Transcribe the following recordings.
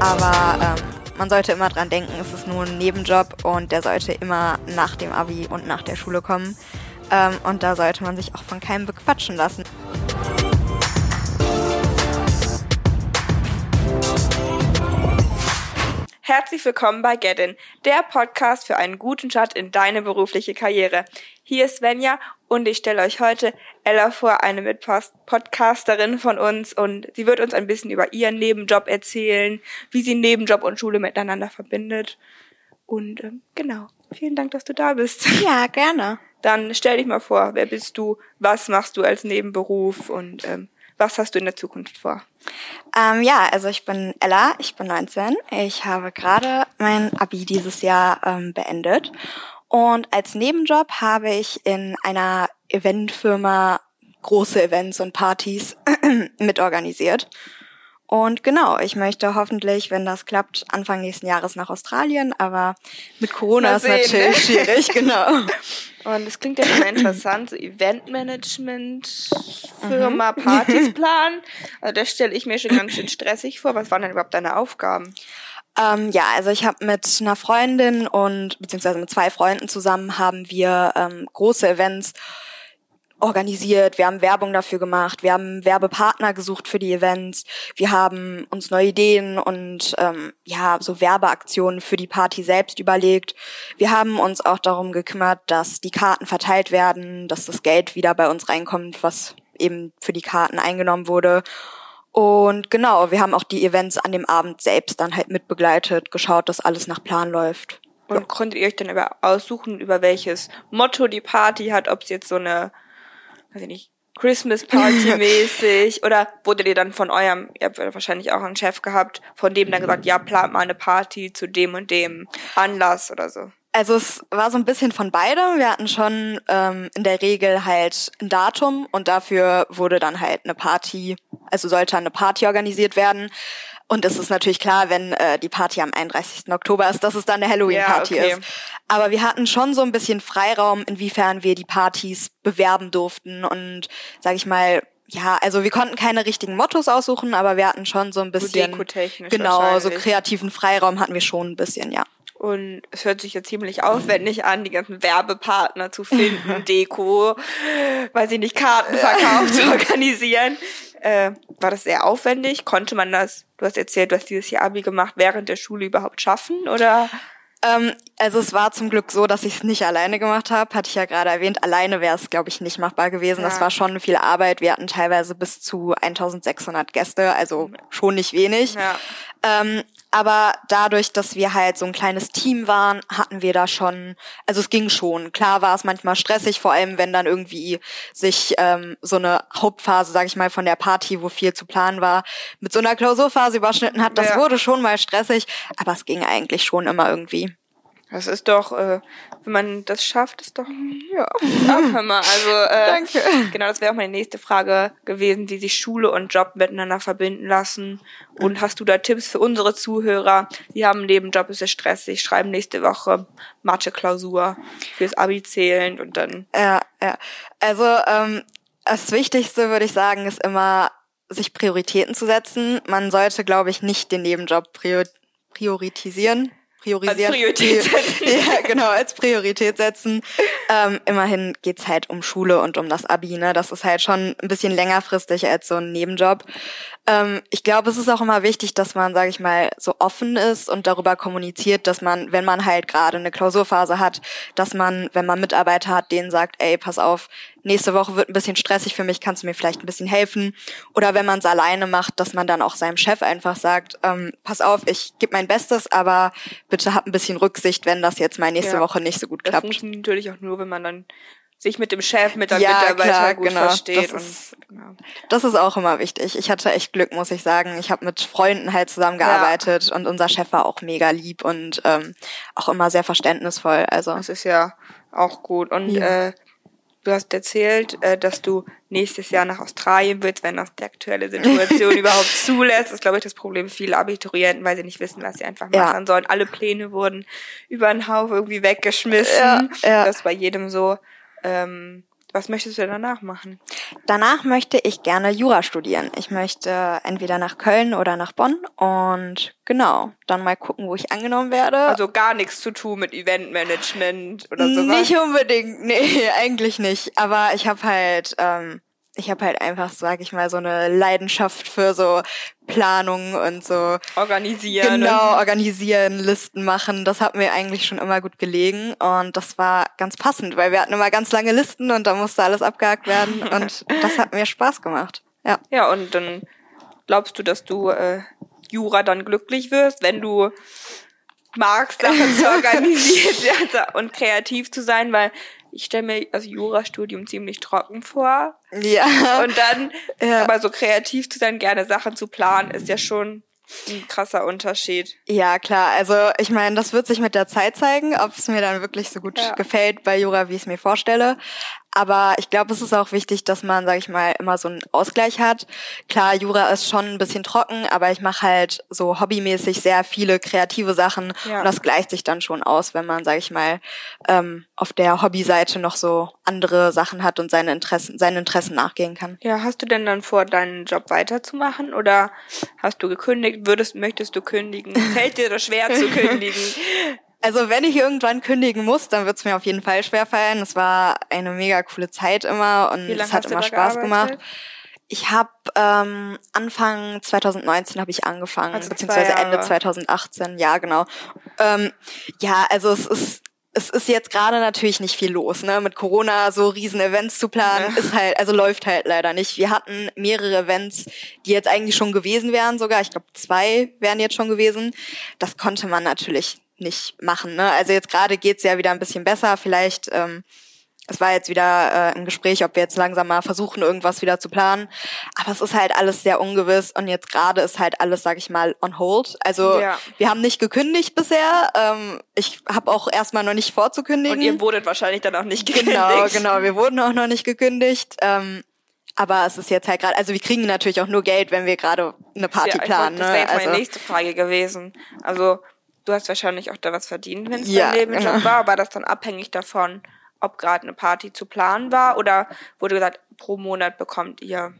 aber ähm, man sollte immer dran denken, es ist nur ein Nebenjob und der sollte immer nach dem Abi und nach der Schule kommen. Ähm, und da sollte man sich auch von keinem bequatschen lassen. Herzlich willkommen bei Geddin, der Podcast für einen guten Start in deine berufliche Karriere. Hier ist Svenja und ich stelle euch heute Ella vor, eine Mitpodcasterin von uns und sie wird uns ein bisschen über ihren Nebenjob erzählen, wie sie Nebenjob und Schule miteinander verbindet. Und ähm, genau, vielen Dank, dass du da bist. Ja, gerne. Dann stell dich mal vor, wer bist du, was machst du als Nebenberuf und ähm, was hast du in der Zukunft vor? Ähm, ja, also ich bin Ella, ich bin 19. Ich habe gerade mein Abi dieses Jahr ähm, beendet. Und als Nebenjob habe ich in einer Eventfirma große Events und Partys mitorganisiert. Und genau, ich möchte hoffentlich, wenn das klappt, Anfang nächsten Jahres nach Australien, aber mit Corona ist natürlich schwierig, genau. Und es klingt ja schon interessant, so Eventmanagement, Firma, mhm. Partys planen. Also das stelle ich mir schon ganz schön stressig vor. Was waren denn überhaupt deine Aufgaben? Ähm, ja, also ich habe mit einer Freundin und beziehungsweise mit zwei Freunden zusammen haben wir ähm, große Events organisiert, wir haben Werbung dafür gemacht, wir haben Werbepartner gesucht für die Events, wir haben uns neue Ideen und ähm, ja so Werbeaktionen für die Party selbst überlegt. Wir haben uns auch darum gekümmert, dass die Karten verteilt werden, dass das Geld wieder bei uns reinkommt, was eben für die Karten eingenommen wurde. Und genau, wir haben auch die Events an dem Abend selbst dann halt mitbegleitet, geschaut, dass alles nach Plan läuft. Und ja. konntet ihr euch dann über aussuchen, über welches Motto die Party hat, ob es jetzt so eine weiß ich nicht, Christmas Party mäßig oder wurde ihr dann von eurem, ihr habt wahrscheinlich auch einen Chef gehabt, von dem dann gesagt, ja, plant mal eine Party zu dem und dem Anlass oder so? Also es war so ein bisschen von beidem. Wir hatten schon ähm, in der Regel halt ein Datum und dafür wurde dann halt eine Party, also sollte eine Party organisiert werden. Und es ist natürlich klar, wenn äh, die Party am 31. Oktober ist, dass es dann eine Halloween-Party ja, okay. ist. Aber wir hatten schon so ein bisschen Freiraum, inwiefern wir die Partys bewerben durften und, sag ich mal, ja, also wir konnten keine richtigen Mottos aussuchen, aber wir hatten schon so ein bisschen, so genau, so kreativen Freiraum hatten wir schon ein bisschen, ja. Und es hört sich ja ziemlich aufwendig an, die ganzen Werbepartner zu finden, Deko, weiß ich nicht, Kartenverkauf zu organisieren. Äh, war das sehr aufwendig? Konnte man das, du hast erzählt, du hast dieses Jahr Abi gemacht, während der Schule überhaupt schaffen oder? Ähm, also es war zum Glück so, dass ich es nicht alleine gemacht habe. Hatte ich ja gerade erwähnt. Alleine wäre es, glaube ich, nicht machbar gewesen. Ja. Das war schon viel Arbeit. Wir hatten teilweise bis zu 1600 Gäste, also schon nicht wenig. Ja. Ähm, aber dadurch, dass wir halt so ein kleines Team waren, hatten wir da schon, also es ging schon. Klar war es manchmal stressig, vor allem wenn dann irgendwie sich ähm, so eine Hauptphase, sag ich mal, von der Party, wo viel zu planen war, mit so einer Klausurphase überschnitten hat. Das ja. wurde schon mal stressig, aber es ging eigentlich schon immer irgendwie. Das ist doch, äh, wenn man das schafft, ist doch, ja, hör mal. Also, äh, Danke. genau, das wäre auch meine nächste Frage gewesen, wie sich Schule und Job miteinander verbinden lassen. Und hast du da Tipps für unsere Zuhörer? Die haben einen Nebenjob, ist ja stressig, schreiben nächste Woche Mathe-Klausur fürs Abi zählend und dann. Ja, ja. Also, ähm, das Wichtigste, würde ich sagen, ist immer, sich Prioritäten zu setzen. Man sollte, glaube ich, nicht den Nebenjob prior priorisieren priorisieren. Als Priorität setzen. ja, genau, als Priorität setzen. Ähm, immerhin geht's halt um Schule und um das Abi, ne? Das ist halt schon ein bisschen längerfristig als so ein Nebenjob. Ähm, ich glaube, es ist auch immer wichtig, dass man, sage ich mal, so offen ist und darüber kommuniziert, dass man, wenn man halt gerade eine Klausurphase hat, dass man, wenn man Mitarbeiter hat, denen sagt, ey, pass auf, nächste Woche wird ein bisschen stressig für mich, kannst du mir vielleicht ein bisschen helfen? Oder wenn man es alleine macht, dass man dann auch seinem Chef einfach sagt, ähm, pass auf, ich gebe mein Bestes, aber bitte hab ein bisschen Rücksicht, wenn das jetzt mal nächste ja, Woche nicht so gut klappt. Das funktioniert natürlich auch nur, wenn man dann sich mit dem Chef, mit der ja, Mitarbeiter klar, gut genau. versteht. Das ist, genau. das ist auch immer wichtig. Ich hatte echt Glück, muss ich sagen. Ich habe mit Freunden halt zusammengearbeitet ja. und unser Chef war auch mega lieb und ähm, auch immer sehr verständnisvoll. Also das ist ja auch gut. Und ja. äh, du hast erzählt, äh, dass du nächstes Jahr nach Australien willst, wenn das die aktuelle Situation überhaupt zulässt. Das ist, glaube ich, das Problem vieler Abiturienten, weil sie nicht wissen, was sie einfach machen ja. sollen. Alle Pläne wurden über den Haufen irgendwie weggeschmissen. Ja, ja. Das ist bei jedem so. Ähm, Was möchtest du denn danach machen? Danach möchte ich gerne Jura studieren. Ich möchte entweder nach Köln oder nach Bonn und genau, dann mal gucken, wo ich angenommen werde. Also gar nichts zu tun mit Eventmanagement oder sowas? Nicht unbedingt, nee, eigentlich nicht. Aber ich habe halt ähm, ich habe halt einfach, sag ich mal, so eine Leidenschaft für so Planung und so organisieren. Genau, organisieren, Listen machen. Das hat mir eigentlich schon immer gut gelegen und das war ganz passend, weil wir hatten immer ganz lange Listen und da musste alles abgehakt werden und das hat mir Spaß gemacht. Ja. Ja, und dann glaubst du, dass du äh, Jura dann glücklich wirst, wenn du magst, Sachen zu organisieren und kreativ zu sein, weil ich stelle mir das Jurastudium ziemlich trocken vor. Ja. Und dann, ja. aber so kreativ zu sein, gerne Sachen zu planen, ist ja schon ein krasser Unterschied. Ja, klar. Also ich meine, das wird sich mit der Zeit zeigen, ob es mir dann wirklich so gut ja. gefällt bei Jura, wie ich es mir vorstelle. Aber ich glaube, es ist auch wichtig, dass man, sage ich mal, immer so einen Ausgleich hat. Klar, Jura ist schon ein bisschen trocken, aber ich mache halt so hobbymäßig sehr viele kreative Sachen ja. und das gleicht sich dann schon aus, wenn man, sage ich mal, ähm, auf der Hobbyseite noch so andere Sachen hat und seine Interessen, seinen Interessen nachgehen kann. Ja, hast du denn dann vor, deinen Job weiterzumachen oder hast du gekündigt? Würdest, möchtest du kündigen? Fällt dir das schwer zu kündigen? Also wenn ich irgendwann kündigen muss, dann wird es mir auf jeden Fall schwerfallen. Es war eine mega coole Zeit immer und es hat immer Spaß gemacht. Ich habe ähm, Anfang 2019 habe ich angefangen, also beziehungsweise Ende 2018, ja genau. Ähm, ja, also es ist es ist jetzt gerade natürlich nicht viel los, ne? Mit Corona so riesen Events zu planen, ja. ist halt, also läuft halt leider nicht. Wir hatten mehrere Events, die jetzt eigentlich schon gewesen wären sogar. Ich glaube, zwei wären jetzt schon gewesen. Das konnte man natürlich nicht machen. Ne? Also jetzt gerade geht's ja wieder ein bisschen besser. Vielleicht, ähm, es war jetzt wieder äh, ein Gespräch, ob wir jetzt langsam mal versuchen, irgendwas wieder zu planen. Aber es ist halt alles sehr ungewiss und jetzt gerade ist halt alles, sag ich mal, on hold. Also ja. wir haben nicht gekündigt bisher. Ähm, ich habe auch erstmal noch nicht vorzukündigen. Und ihr wurdet wahrscheinlich dann auch nicht gekündigt. Genau, genau. Wir wurden auch noch nicht gekündigt. Ähm, aber es ist jetzt halt gerade, also wir kriegen natürlich auch nur Geld, wenn wir gerade eine Party ja, planen. Wollte, das wäre jetzt meine also, nächste Frage gewesen. Also du hast wahrscheinlich auch da was verdient, wenn es ja, dein Nebenjob genau. war. War das dann abhängig davon, ob gerade eine Party zu planen war oder wurde gesagt, pro Monat bekommt ihr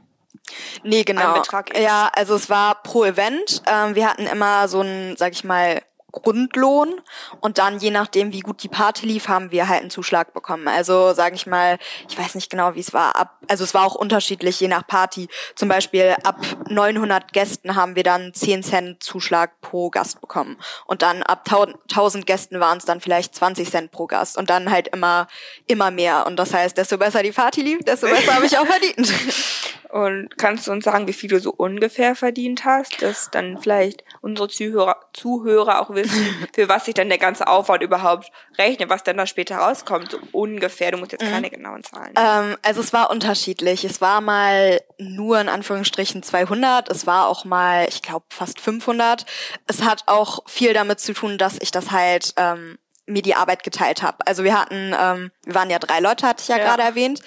Nee, genau. Ja, also es war pro Event. Ähm, wir hatten immer so ein, sag ich mal, Grundlohn und dann je nachdem, wie gut die Party lief, haben wir halt einen Zuschlag bekommen. Also sage ich mal, ich weiß nicht genau, wie es war. Ab, also es war auch unterschiedlich je nach Party. Zum Beispiel ab 900 Gästen haben wir dann 10 Cent Zuschlag pro Gast bekommen und dann ab 1000 Gästen waren es dann vielleicht 20 Cent pro Gast und dann halt immer immer mehr. Und das heißt, desto besser die Party lief, desto besser habe ich auch verdient. Und kannst du uns sagen, wie viel du so ungefähr verdient hast, dass dann vielleicht unsere Zuhörer, Zuhörer auch wissen, für was sich dann der ganze Aufwand überhaupt rechnet, was dann da später rauskommt, so ungefähr. Du musst jetzt keine mhm. genauen Zahlen. Ähm, also es war unterschiedlich. Es war mal nur in Anführungsstrichen 200. Es war auch mal, ich glaube, fast 500. Es hat auch viel damit zu tun, dass ich das halt ähm, mir die Arbeit geteilt habe. Also wir hatten, ähm, wir waren ja drei Leute, hatte ich ja, ja. gerade erwähnt.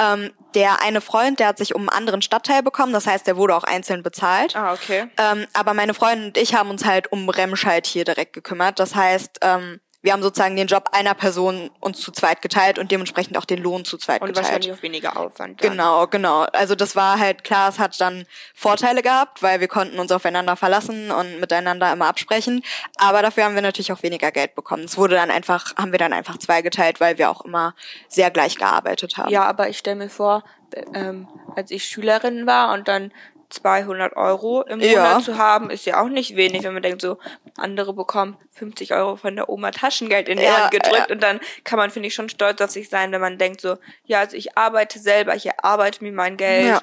Ähm, der eine Freund, der hat sich um einen anderen Stadtteil bekommen, das heißt, der wurde auch einzeln bezahlt. Ah, okay. Ähm, aber meine Freundin und ich haben uns halt um Remscheid hier direkt gekümmert. Das heißt, ähm, wir haben sozusagen den Job einer Person uns zu zweit geteilt und dementsprechend auch den Lohn zu zweit und geteilt. Und wahrscheinlich auch weniger Aufwand. Dann. Genau, genau. Also das war halt klar, es hat dann Vorteile gehabt, weil wir konnten uns aufeinander verlassen und miteinander immer absprechen. Aber dafür haben wir natürlich auch weniger Geld bekommen. Es wurde dann einfach, haben wir dann einfach zwei geteilt, weil wir auch immer sehr gleich gearbeitet haben. Ja, aber ich stelle mir vor, ähm, als ich Schülerin war und dann 200 Euro im Monat ja. zu haben, ist ja auch nicht wenig, wenn man denkt, so andere bekommen 50 Euro von der Oma Taschengeld in die ja, Hand gedrückt ja. und dann kann man, finde ich, schon stolz auf sich sein, wenn man denkt so, ja, also ich arbeite selber, ich erarbeite mir mein Geld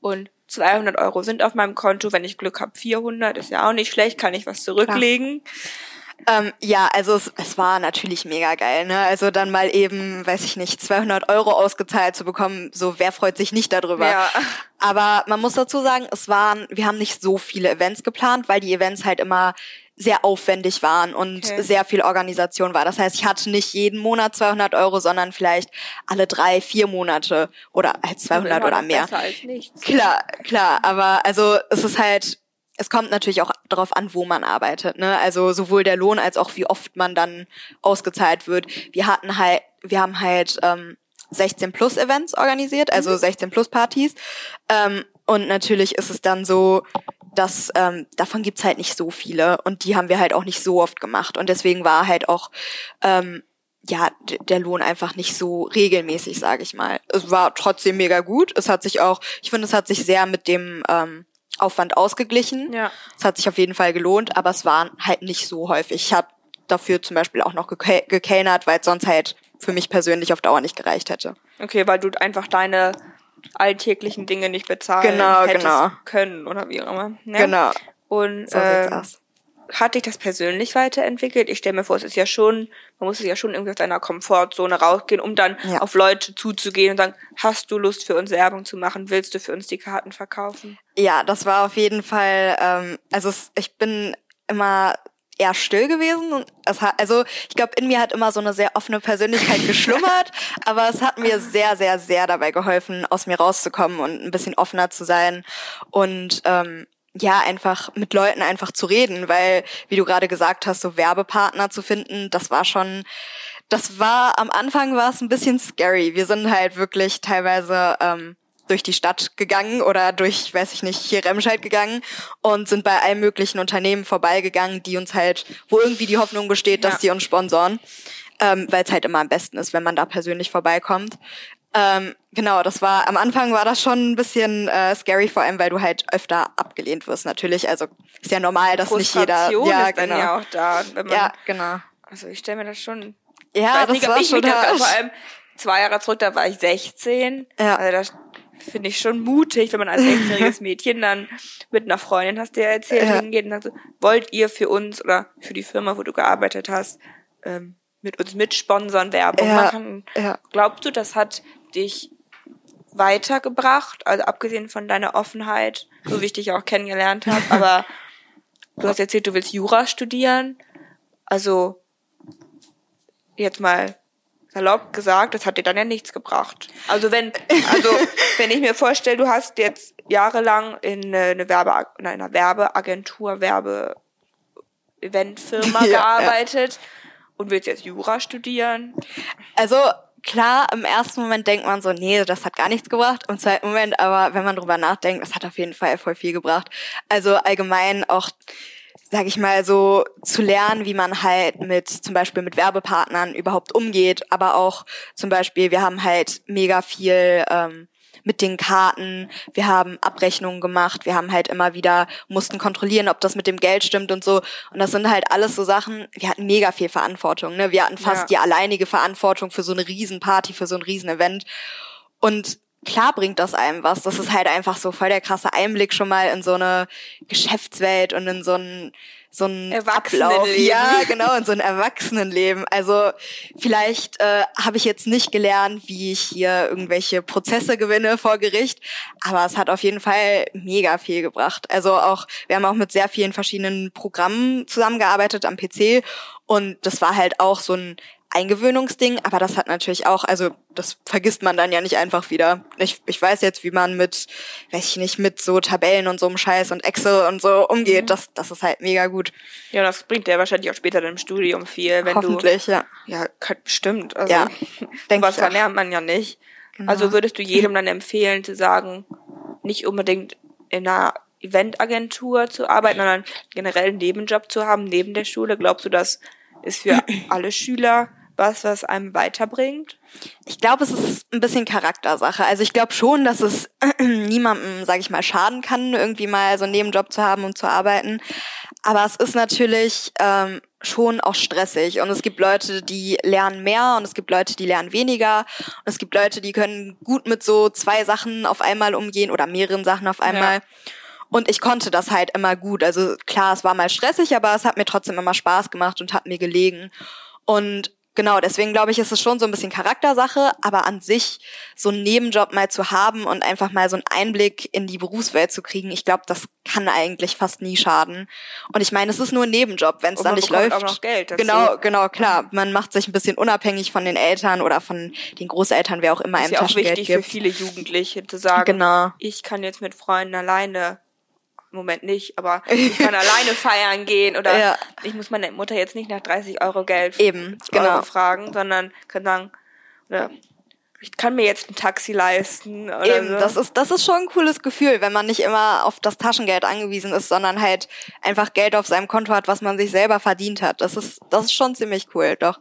und 200 Euro sind auf meinem Konto, wenn ich Glück habe 400, ist ja auch nicht schlecht, kann ich was zurücklegen. Klar. Ähm, ja, also es, es war natürlich mega geil. Ne? Also dann mal eben, weiß ich nicht, 200 Euro ausgezahlt zu bekommen, so wer freut sich nicht darüber. Ja. Aber man muss dazu sagen, es waren, wir haben nicht so viele Events geplant, weil die Events halt immer sehr aufwendig waren und okay. sehr viel Organisation war. Das heißt, ich hatte nicht jeden Monat 200 Euro, sondern vielleicht alle drei, vier Monate oder halt 200 oder mehr. Als nichts. Klar, klar. Aber also es ist halt es kommt natürlich auch darauf an, wo man arbeitet. Ne? Also sowohl der Lohn als auch wie oft man dann ausgezahlt wird. Wir hatten halt, wir haben halt ähm, 16 Plus Events organisiert, also 16 Plus Partys. Ähm, und natürlich ist es dann so, dass ähm, davon gibt's halt nicht so viele und die haben wir halt auch nicht so oft gemacht und deswegen war halt auch ähm, ja der Lohn einfach nicht so regelmäßig, sage ich mal. Es war trotzdem mega gut. Es hat sich auch, ich finde, es hat sich sehr mit dem ähm, Aufwand ausgeglichen. Ja. Es hat sich auf jeden Fall gelohnt, aber es war halt nicht so häufig. Ich habe dafür zum Beispiel auch noch geke- gekellnert, weil es sonst halt für mich persönlich auf Dauer nicht gereicht hätte. Okay, weil du einfach deine alltäglichen Dinge nicht bezahlen Genau, hättest genau. können oder wie auch immer. Ne? Genau. Und So aus. Hat dich das persönlich weiterentwickelt? Ich stelle mir vor, es ist ja schon, man muss ja schon irgendwie aus deiner Komfortzone rausgehen, um dann Ja. auf Leute zuzugehen und sagen, hast du Lust für uns Werbung zu machen? Willst du für uns die Karten verkaufen? Ja, das war auf jeden Fall, ähm, also es, ich bin immer eher still gewesen und es hat, also ich glaube, in mir hat immer so eine sehr offene Persönlichkeit geschlummert, aber es hat mir sehr, sehr, sehr dabei geholfen, aus mir rauszukommen und ein bisschen offener zu sein und ähm, ja, einfach mit Leuten einfach zu reden, weil, wie du gerade gesagt hast, so Werbepartner zu finden, das war schon, das war, am Anfang war es ein bisschen scary. Wir sind halt wirklich teilweise ähm, durch die Stadt gegangen oder durch, weiß ich nicht, hier Remscheid gegangen und sind bei allen möglichen Unternehmen vorbeigegangen, die uns halt, wo irgendwie die Hoffnung besteht, dass Ja. die uns sponsoren, ähm, weil es halt immer am besten ist, wenn man da persönlich vorbeikommt. Ähm, genau, das war, am Anfang war das schon ein bisschen äh, scary, vor allem, weil du halt öfter abgelehnt wirst, natürlich. Also ist ja normal, dass nicht jeder. Ja, ist dann genau. ja auch da. Wenn man, Ja, genau. Also ich stelle mir das schon Ja, das nicht, war ich schon mich da, vor allem zwei Jahre zurück, da war ich 16. Ja. Also das finde ich schon mutig, wenn man als 16-jähriges Mädchen dann mit einer Freundin, hast du ja erzählt, Ja. hingeht und sagt so, wollt ihr für uns oder für die Firma, wo du gearbeitet hast, ähm, mit uns mitsponsern, Werbung Ja, machen? ja. Glaubst du, das hat dich weitergebracht, also abgesehen von deiner Offenheit, so wie ich dich auch kennengelernt habe, aber du hast erzählt, du willst Jura studieren, also jetzt mal salopp gesagt, das hat dir dann ja nichts gebracht. Also wenn, also wenn ich mir vorstelle, du hast jetzt jahrelang in eine, eine Werbe, in einer Werbeagentur, Werbe Eventfirma Ja, ja. gearbeitet und willst jetzt Jura studieren. Also klar, im ersten Moment denkt man so, nee, das hat gar nichts gebracht. Im zweiten Moment, aber wenn man drüber nachdenkt, das hat auf jeden Fall voll viel gebracht. Also allgemein auch, sag ich mal, so zu lernen, wie man halt mit zum Beispiel mit Werbepartnern überhaupt umgeht, aber auch zum Beispiel, wir haben halt mega viel ähm, mit den Karten, wir haben Abrechnungen gemacht, wir haben halt immer wieder, mussten kontrollieren, ob das mit dem Geld stimmt und so. Und das sind halt alles so Sachen, wir hatten mega viel Verantwortung, ne? Wir hatten fast Ja. die alleinige Verantwortung für so eine Riesenparty, für so ein Riesen-Event. Und klar bringt das einem was. Das ist halt einfach so voll der krasse Einblick schon mal in so eine Geschäftswelt und in so ein so ein Erwachsenenleben. Ablauf. Ja, genau, in so ein Erwachsenenleben. Also vielleicht äh, habe ich jetzt nicht gelernt, wie ich hier irgendwelche Prozesse gewinne vor Gericht, aber es hat auf jeden Fall mega viel gebracht. Also auch, wir haben auch mit sehr vielen verschiedenen Programmen zusammengearbeitet am PC und das war halt auch so ein Eingewöhnungsding, aber das hat natürlich auch, also das vergisst man dann ja nicht einfach wieder. Ich, ich weiß jetzt, wie man mit, weiß ich nicht, mit so Tabellen und so einem Scheiß und Excel und so umgeht. Das, das ist halt mega gut. Ja, das bringt dir wahrscheinlich auch später im Studium viel, wenn Hoffentlich, ja. du. Ja, kann, bestimmt. Also, Ja, was verlernt man ja nicht. Genau. Also würdest du jedem dann empfehlen zu sagen, nicht unbedingt in einer Eventagentur zu arbeiten, sondern generell einen Nebenjob zu haben neben der Schule? Glaubst du, das ist für alle Schüler was, was einem weiterbringt? Ich glaube, es ist ein bisschen Charaktersache. Also ich glaube schon, dass es niemandem, sage ich mal, schaden kann, irgendwie mal so einen Nebenjob zu haben und zu arbeiten. Aber es ist natürlich ähm, schon auch stressig. Und es gibt Leute, die lernen mehr und es gibt Leute, die lernen weniger. Und es gibt Leute, die können gut mit so zwei Sachen auf einmal umgehen oder mehreren Sachen auf einmal. Und ich konnte das halt immer gut. Also klar, es war mal stressig, aber es hat mir trotzdem immer Spaß gemacht und hat mir gelegen. Und genau, deswegen glaube ich, ist es schon so ein bisschen Charaktersache, aber an sich so einen Nebenjob mal zu haben und einfach mal so einen Einblick in die Berufswelt zu kriegen, ich glaube, das kann eigentlich fast nie schaden. Und ich meine, es ist nur ein Nebenjob, wenn es dann nicht läuft. auch noch Geld dazu. Genau, genau, klar. Man macht sich ein bisschen unabhängig von den Eltern oder von den Großeltern, wer auch immer ist einem ja auch Taschengeld wichtig für gibt. viele Jugendliche zu sagen, Genau. ich kann jetzt mit Freunden alleine, im Moment nicht, aber ich kann alleine feiern gehen oder Ja. ich muss meine Mutter jetzt nicht nach 30 Euro Geld Eben, Euro genau. fragen, sondern kann sagen, oder ich kann mir jetzt ein Taxi leisten. Oder Eben, so. das ist, das ist schon ein cooles Gefühl, wenn man nicht immer auf das Taschengeld angewiesen ist, sondern halt einfach Geld auf seinem Konto hat, was man sich selber verdient hat. Das ist, das ist schon ziemlich cool, doch.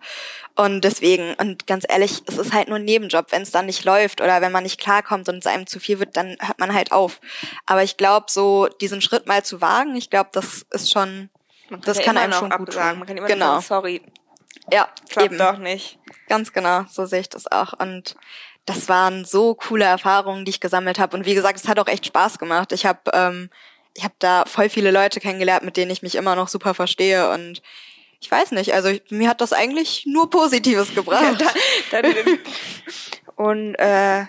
Und deswegen, und ganz ehrlich, es ist halt nur ein Nebenjob. Wenn es dann nicht läuft oder wenn man nicht klarkommt und es einem zu viel wird, dann hört man halt auf. Aber ich glaube, so diesen Schritt mal zu wagen, ich glaube, das ist schon, das ja kann einem schon gut absagen. tun. Man kann immer Genau. sagen, sorry, ja, klappt eben. doch nicht. Ganz genau, so sehe ich das auch. Und das waren so coole Erfahrungen, die ich gesammelt habe. Und wie gesagt, es hat auch echt Spaß gemacht. Ich habe ähm, ich hab da voll viele Leute kennengelernt, mit denen ich mich immer noch super verstehe. Und ich weiß nicht, also mir hat das eigentlich nur Positives gebracht. Dann, und äh,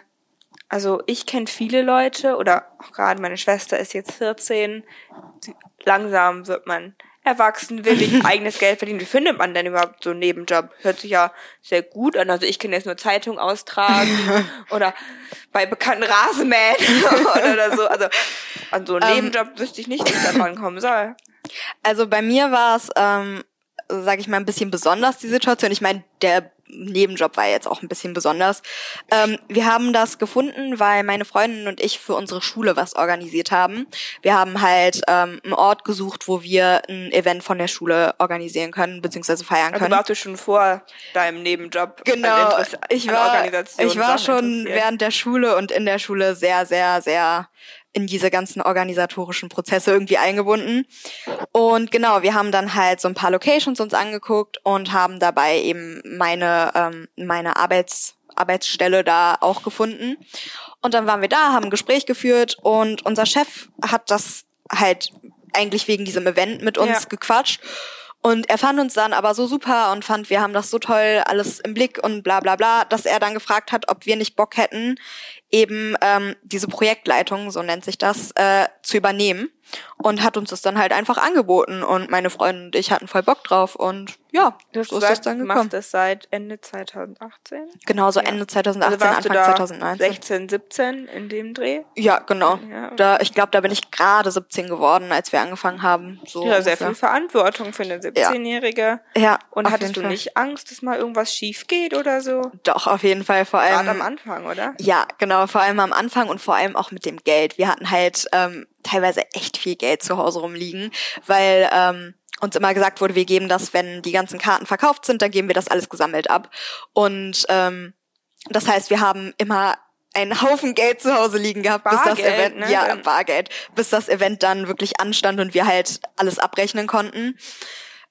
also ich kenne viele Leute oder auch gerade meine Schwester ist jetzt 14. Sie- Langsam wird man erwachsen, will ich eigenes Geld verdienen. Wie findet man denn überhaupt so einen Nebenjob? Hört sich ja sehr gut an. Also ich kann jetzt nur Zeitung austragen oder bei bekannten Rasenmähen oder so. Also an so einen Ähm. Nebenjob wüsste ich nicht, wie ich davon kommen soll. Also bei mir war es, ähm, sage ich mal, ein bisschen besonders, die Situation. Ich meine, der Nebenjob war jetzt auch ein bisschen besonders. Ähm, wir haben das gefunden, weil meine Freundin und ich für unsere Schule was organisiert haben. Wir haben halt ähm, einen Ort gesucht, wo wir ein Event von der Schule organisieren können, beziehungsweise feiern Also können. warst du schon vor deinem Nebenjob Genau, ich war, ich war schon während der Schule und in der Schule sehr, sehr, sehr in diese ganzen organisatorischen Prozesse irgendwie eingebunden. Und genau, wir haben dann halt so ein paar Locations uns angeguckt und haben dabei eben meine, ähm, meine Arbeits, Arbeitsstelle da auch gefunden. Und dann waren wir da, haben ein Gespräch geführt und unser Chef hat das halt eigentlich wegen diesem Event mit uns Ja. gequatscht. Und er fand uns dann aber so super und fand, wir haben das so toll alles im Blick und bla bla bla, dass er dann gefragt hat, ob wir nicht Bock hätten, eben ähm, diese Projektleitung, so nennt sich das, äh, zu übernehmen. Und hat uns das dann halt einfach angeboten. Und meine Freundin und ich hatten voll Bock drauf. Und ja, Du hast so ist das dann du gekommen. machst das seit Ende 2018? Genau, so Ja. Ende Also 2018, warst du Anfang da 2019. 16, 17 in dem Dreh? Ja, genau. Ja. Da, ich glaube, da bin ich gerade 17 geworden, als wir angefangen haben. So Ja, sehr ungefähr. viel Verantwortung für eine 17-Jährige. Ja, Und auf hattest du Fall. nicht Angst, dass mal irgendwas schief geht oder so? Doch, auf jeden Fall. Vor allem. Gerade am Anfang, oder? Ja, genau, vor allem am Anfang und vor allem auch mit dem Geld. Wir hatten halt ähm, teilweise echt viel Geld zu Hause rumliegen, weil ähm, uns immer gesagt wurde, wir geben das, wenn die ganzen Karten verkauft sind, dann geben wir das alles gesammelt ab. Und ähm, das heißt, wir haben immer einen Haufen Geld zu Hause liegen gehabt, bis das Bargeld, Event, ne? ja, Bargeld, bis das Event dann wirklich anstand und wir halt alles abrechnen konnten.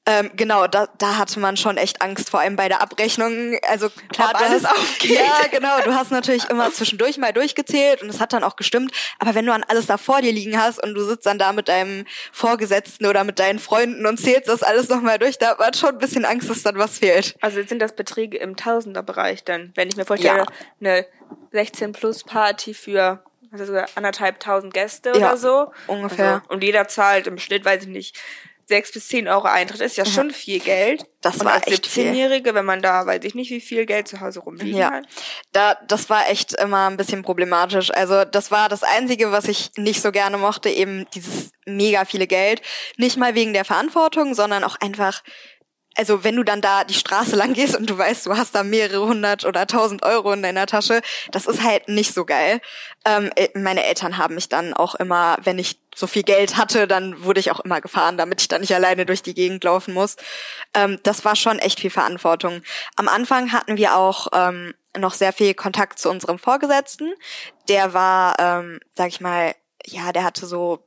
Ähm, genau, da, da hatte man schon echt Angst, vor allem bei der Abrechnung. Also klar, Ob du alles hast, aufgeht. Ja, genau. Du hast natürlich immer zwischendurch mal durchgezählt und es hat dann auch gestimmt. Aber wenn du an alles da vor dir liegen hast und du sitzt dann da mit deinem Vorgesetzten oder mit deinen Freunden und zählst das alles nochmal durch, da hat man schon ein bisschen Angst, dass dann was fehlt. Also jetzt sind das Beträge im Tausenderbereich dann, wenn ich mir vorstelle, Ja. eine 16-Plus-Party für also sogar anderthalb tausend Gäste Ja, oder so. ungefähr. Also, und jeder zahlt im Schnitt, weiß ich nicht, sechs bis zehn Euro Eintritt. Ist ja schon viel Geld. Das und war als echt viel. 17-Jährige, wenn man da, weiß ich nicht, wie viel Geld zu Hause rumliegen Ja, hat. da, das war echt immer ein bisschen problematisch. Also das war das Einzige, was ich nicht so gerne mochte, eben dieses mega viele Geld. Nicht mal wegen der Verantwortung, sondern auch einfach, also wenn du dann da die Straße lang gehst und du weißt, du hast da mehrere hundert oder tausend Euro in deiner Tasche, das ist halt nicht so geil. Ähm, äh, meine Eltern haben mich dann auch immer, wenn ich so viel Geld hatte, dann wurde ich auch immer gefahren, damit ich dann nicht alleine durch die Gegend laufen muss. Ähm, das war schon echt viel Verantwortung. Am Anfang hatten wir auch ähm, noch sehr viel Kontakt zu unserem Vorgesetzten. Der war, ähm, sag ich mal, ja, der hatte so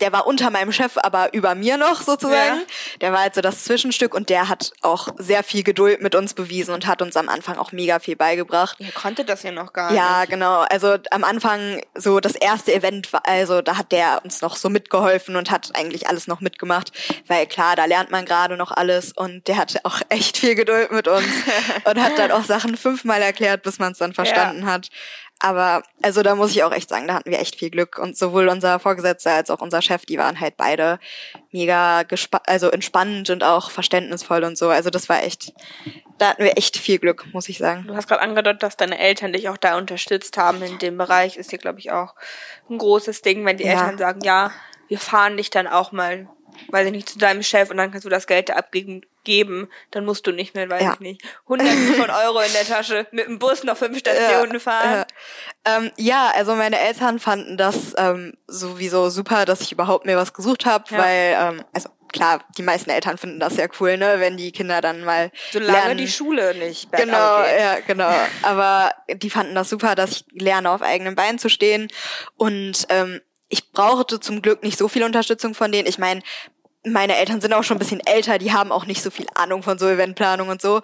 der war unter meinem Chef, aber über mir noch sozusagen. Ja. Der war halt so das Zwischenstück und der hat auch sehr viel Geduld mit uns bewiesen und hat uns am Anfang auch mega viel beigebracht. Ihr konntet das ja noch gar Ja, nicht. genau. Also am Anfang so das erste Event war, also da hat der uns noch so mitgeholfen und hat eigentlich alles noch mitgemacht, weil klar, da lernt man gerade noch alles und der hatte auch echt viel Geduld mit uns und hat dann auch Sachen fünfmal erklärt, bis man es dann verstanden hat. Aber also da muss ich auch echt sagen, da hatten wir echt viel Glück und sowohl unser Vorgesetzter als auch unser Chef, die waren halt beide mega also entspannt und auch verständnisvoll und so. Also das war echt, da hatten wir echt viel Glück, muss ich sagen. Du hast gerade angedeutet, dass deine Eltern dich auch da unterstützt haben in dem Bereich. Ist hier, glaube ich, auch ein großes Ding, wenn die Ja. Eltern sagen, ja, wir fahren dich dann auch mal weiß ich nicht, zu deinem Chef und dann kannst du das Geld da abgeben, geben, dann musst du nicht mehr, weiß Ja. ich nicht, hunderte von Euro in der Tasche mit dem Bus noch fünf Stationen fahren. Ja. Ähm, ja, also meine Eltern fanden das ähm, sowieso super, dass ich überhaupt mir was gesucht habe, Ja. weil, ähm, also klar, die meisten Eltern finden das ja cool, ne, wenn die Kinder dann mal Solange lernen. die Schule nicht Genau, geht. ja, genau. Aber die fanden das super, dass ich lerne, auf eigenen Beinen zu stehen. Und ähm, ich brauchte zum Glück nicht so viel Unterstützung von denen. Ich meine, meine Eltern sind auch schon ein bisschen älter, die haben auch nicht so viel Ahnung von so Eventplanung und so.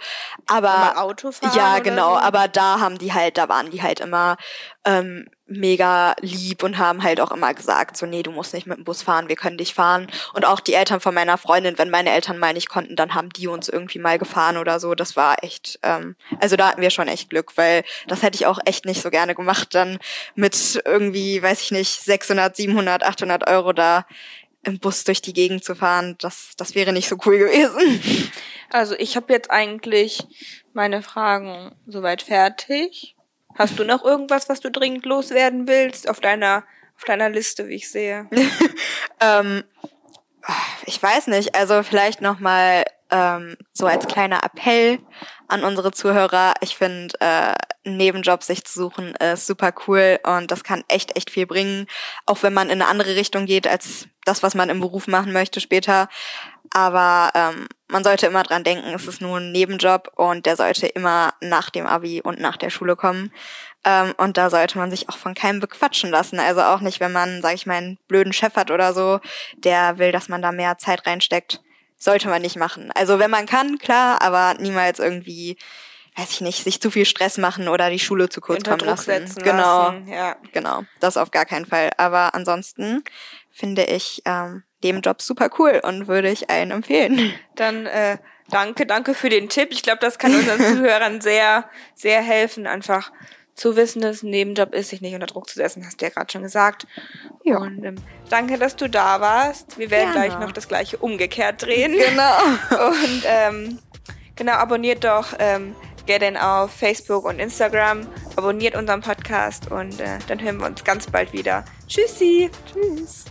Aber Mal Auto fahren ja, genau. so? Aber da haben die halt, da waren die halt immer ähm, mega lieb und haben halt auch immer gesagt, so nee, du musst nicht mit dem Bus fahren, wir können dich fahren. Und auch die Eltern von meiner Freundin, wenn meine Eltern mal nicht konnten, dann haben die uns irgendwie mal gefahren oder so. Das war echt, ähm, also da hatten wir schon echt Glück, weil das hätte ich auch echt nicht so gerne gemacht, dann mit irgendwie, weiß ich nicht, 600, 700, 800 Euro da im Bus durch die Gegend zu fahren. Das, das wäre nicht so cool gewesen. Also ich habe jetzt eigentlich meine Fragen soweit fertig. Hast du noch irgendwas, was du dringend loswerden willst auf deiner auf deiner Liste, wie ich sehe? Ähm, ich weiß nicht, also vielleicht noch mal ähm, so als kleiner Appell an unsere Zuhörer. Ich finde, äh, Nebenjob sich zu suchen ist super cool und das kann echt, echt viel bringen, auch wenn man in eine andere Richtung geht als das, was man im Beruf machen möchte später. Aber ähm, man sollte immer dran denken, es ist nur ein Nebenjob und der sollte immer nach dem Abi und nach der Schule kommen. Ähm, und da sollte man sich auch von keinem bequatschen lassen. Also auch nicht, wenn man, sag ich mal, einen blöden Chef hat oder so, der will, dass man da mehr Zeit reinsteckt. Sollte man nicht machen. Also wenn man kann, klar, aber niemals irgendwie, weiß ich nicht, sich zu viel Stress machen oder die Schule zu kurz kommen lassen. genau, lassen. Ja. genau. Das auf gar keinen Fall. Aber ansonsten finde ich ähm, Nebenjobs super cool und würde ich allen empfehlen. Dann äh, danke, danke für den Tipp. Ich glaube, das kann unseren Zuhörern sehr, sehr helfen, einfach zu wissen, dass es ein Nebenjob ist, sich nicht unter Druck zu setzen, hast du ja gerade schon gesagt. Ja. Und ähm, danke, dass du da warst. Wir werden Gerne. gleich noch das gleiche umgekehrt drehen. Genau. Und ähm, genau, abonniert doch ähm, Get auf Facebook und Instagram. Abonniert unseren Podcast und äh, dann hören wir uns ganz bald wieder. Tschüssi. Tschüss.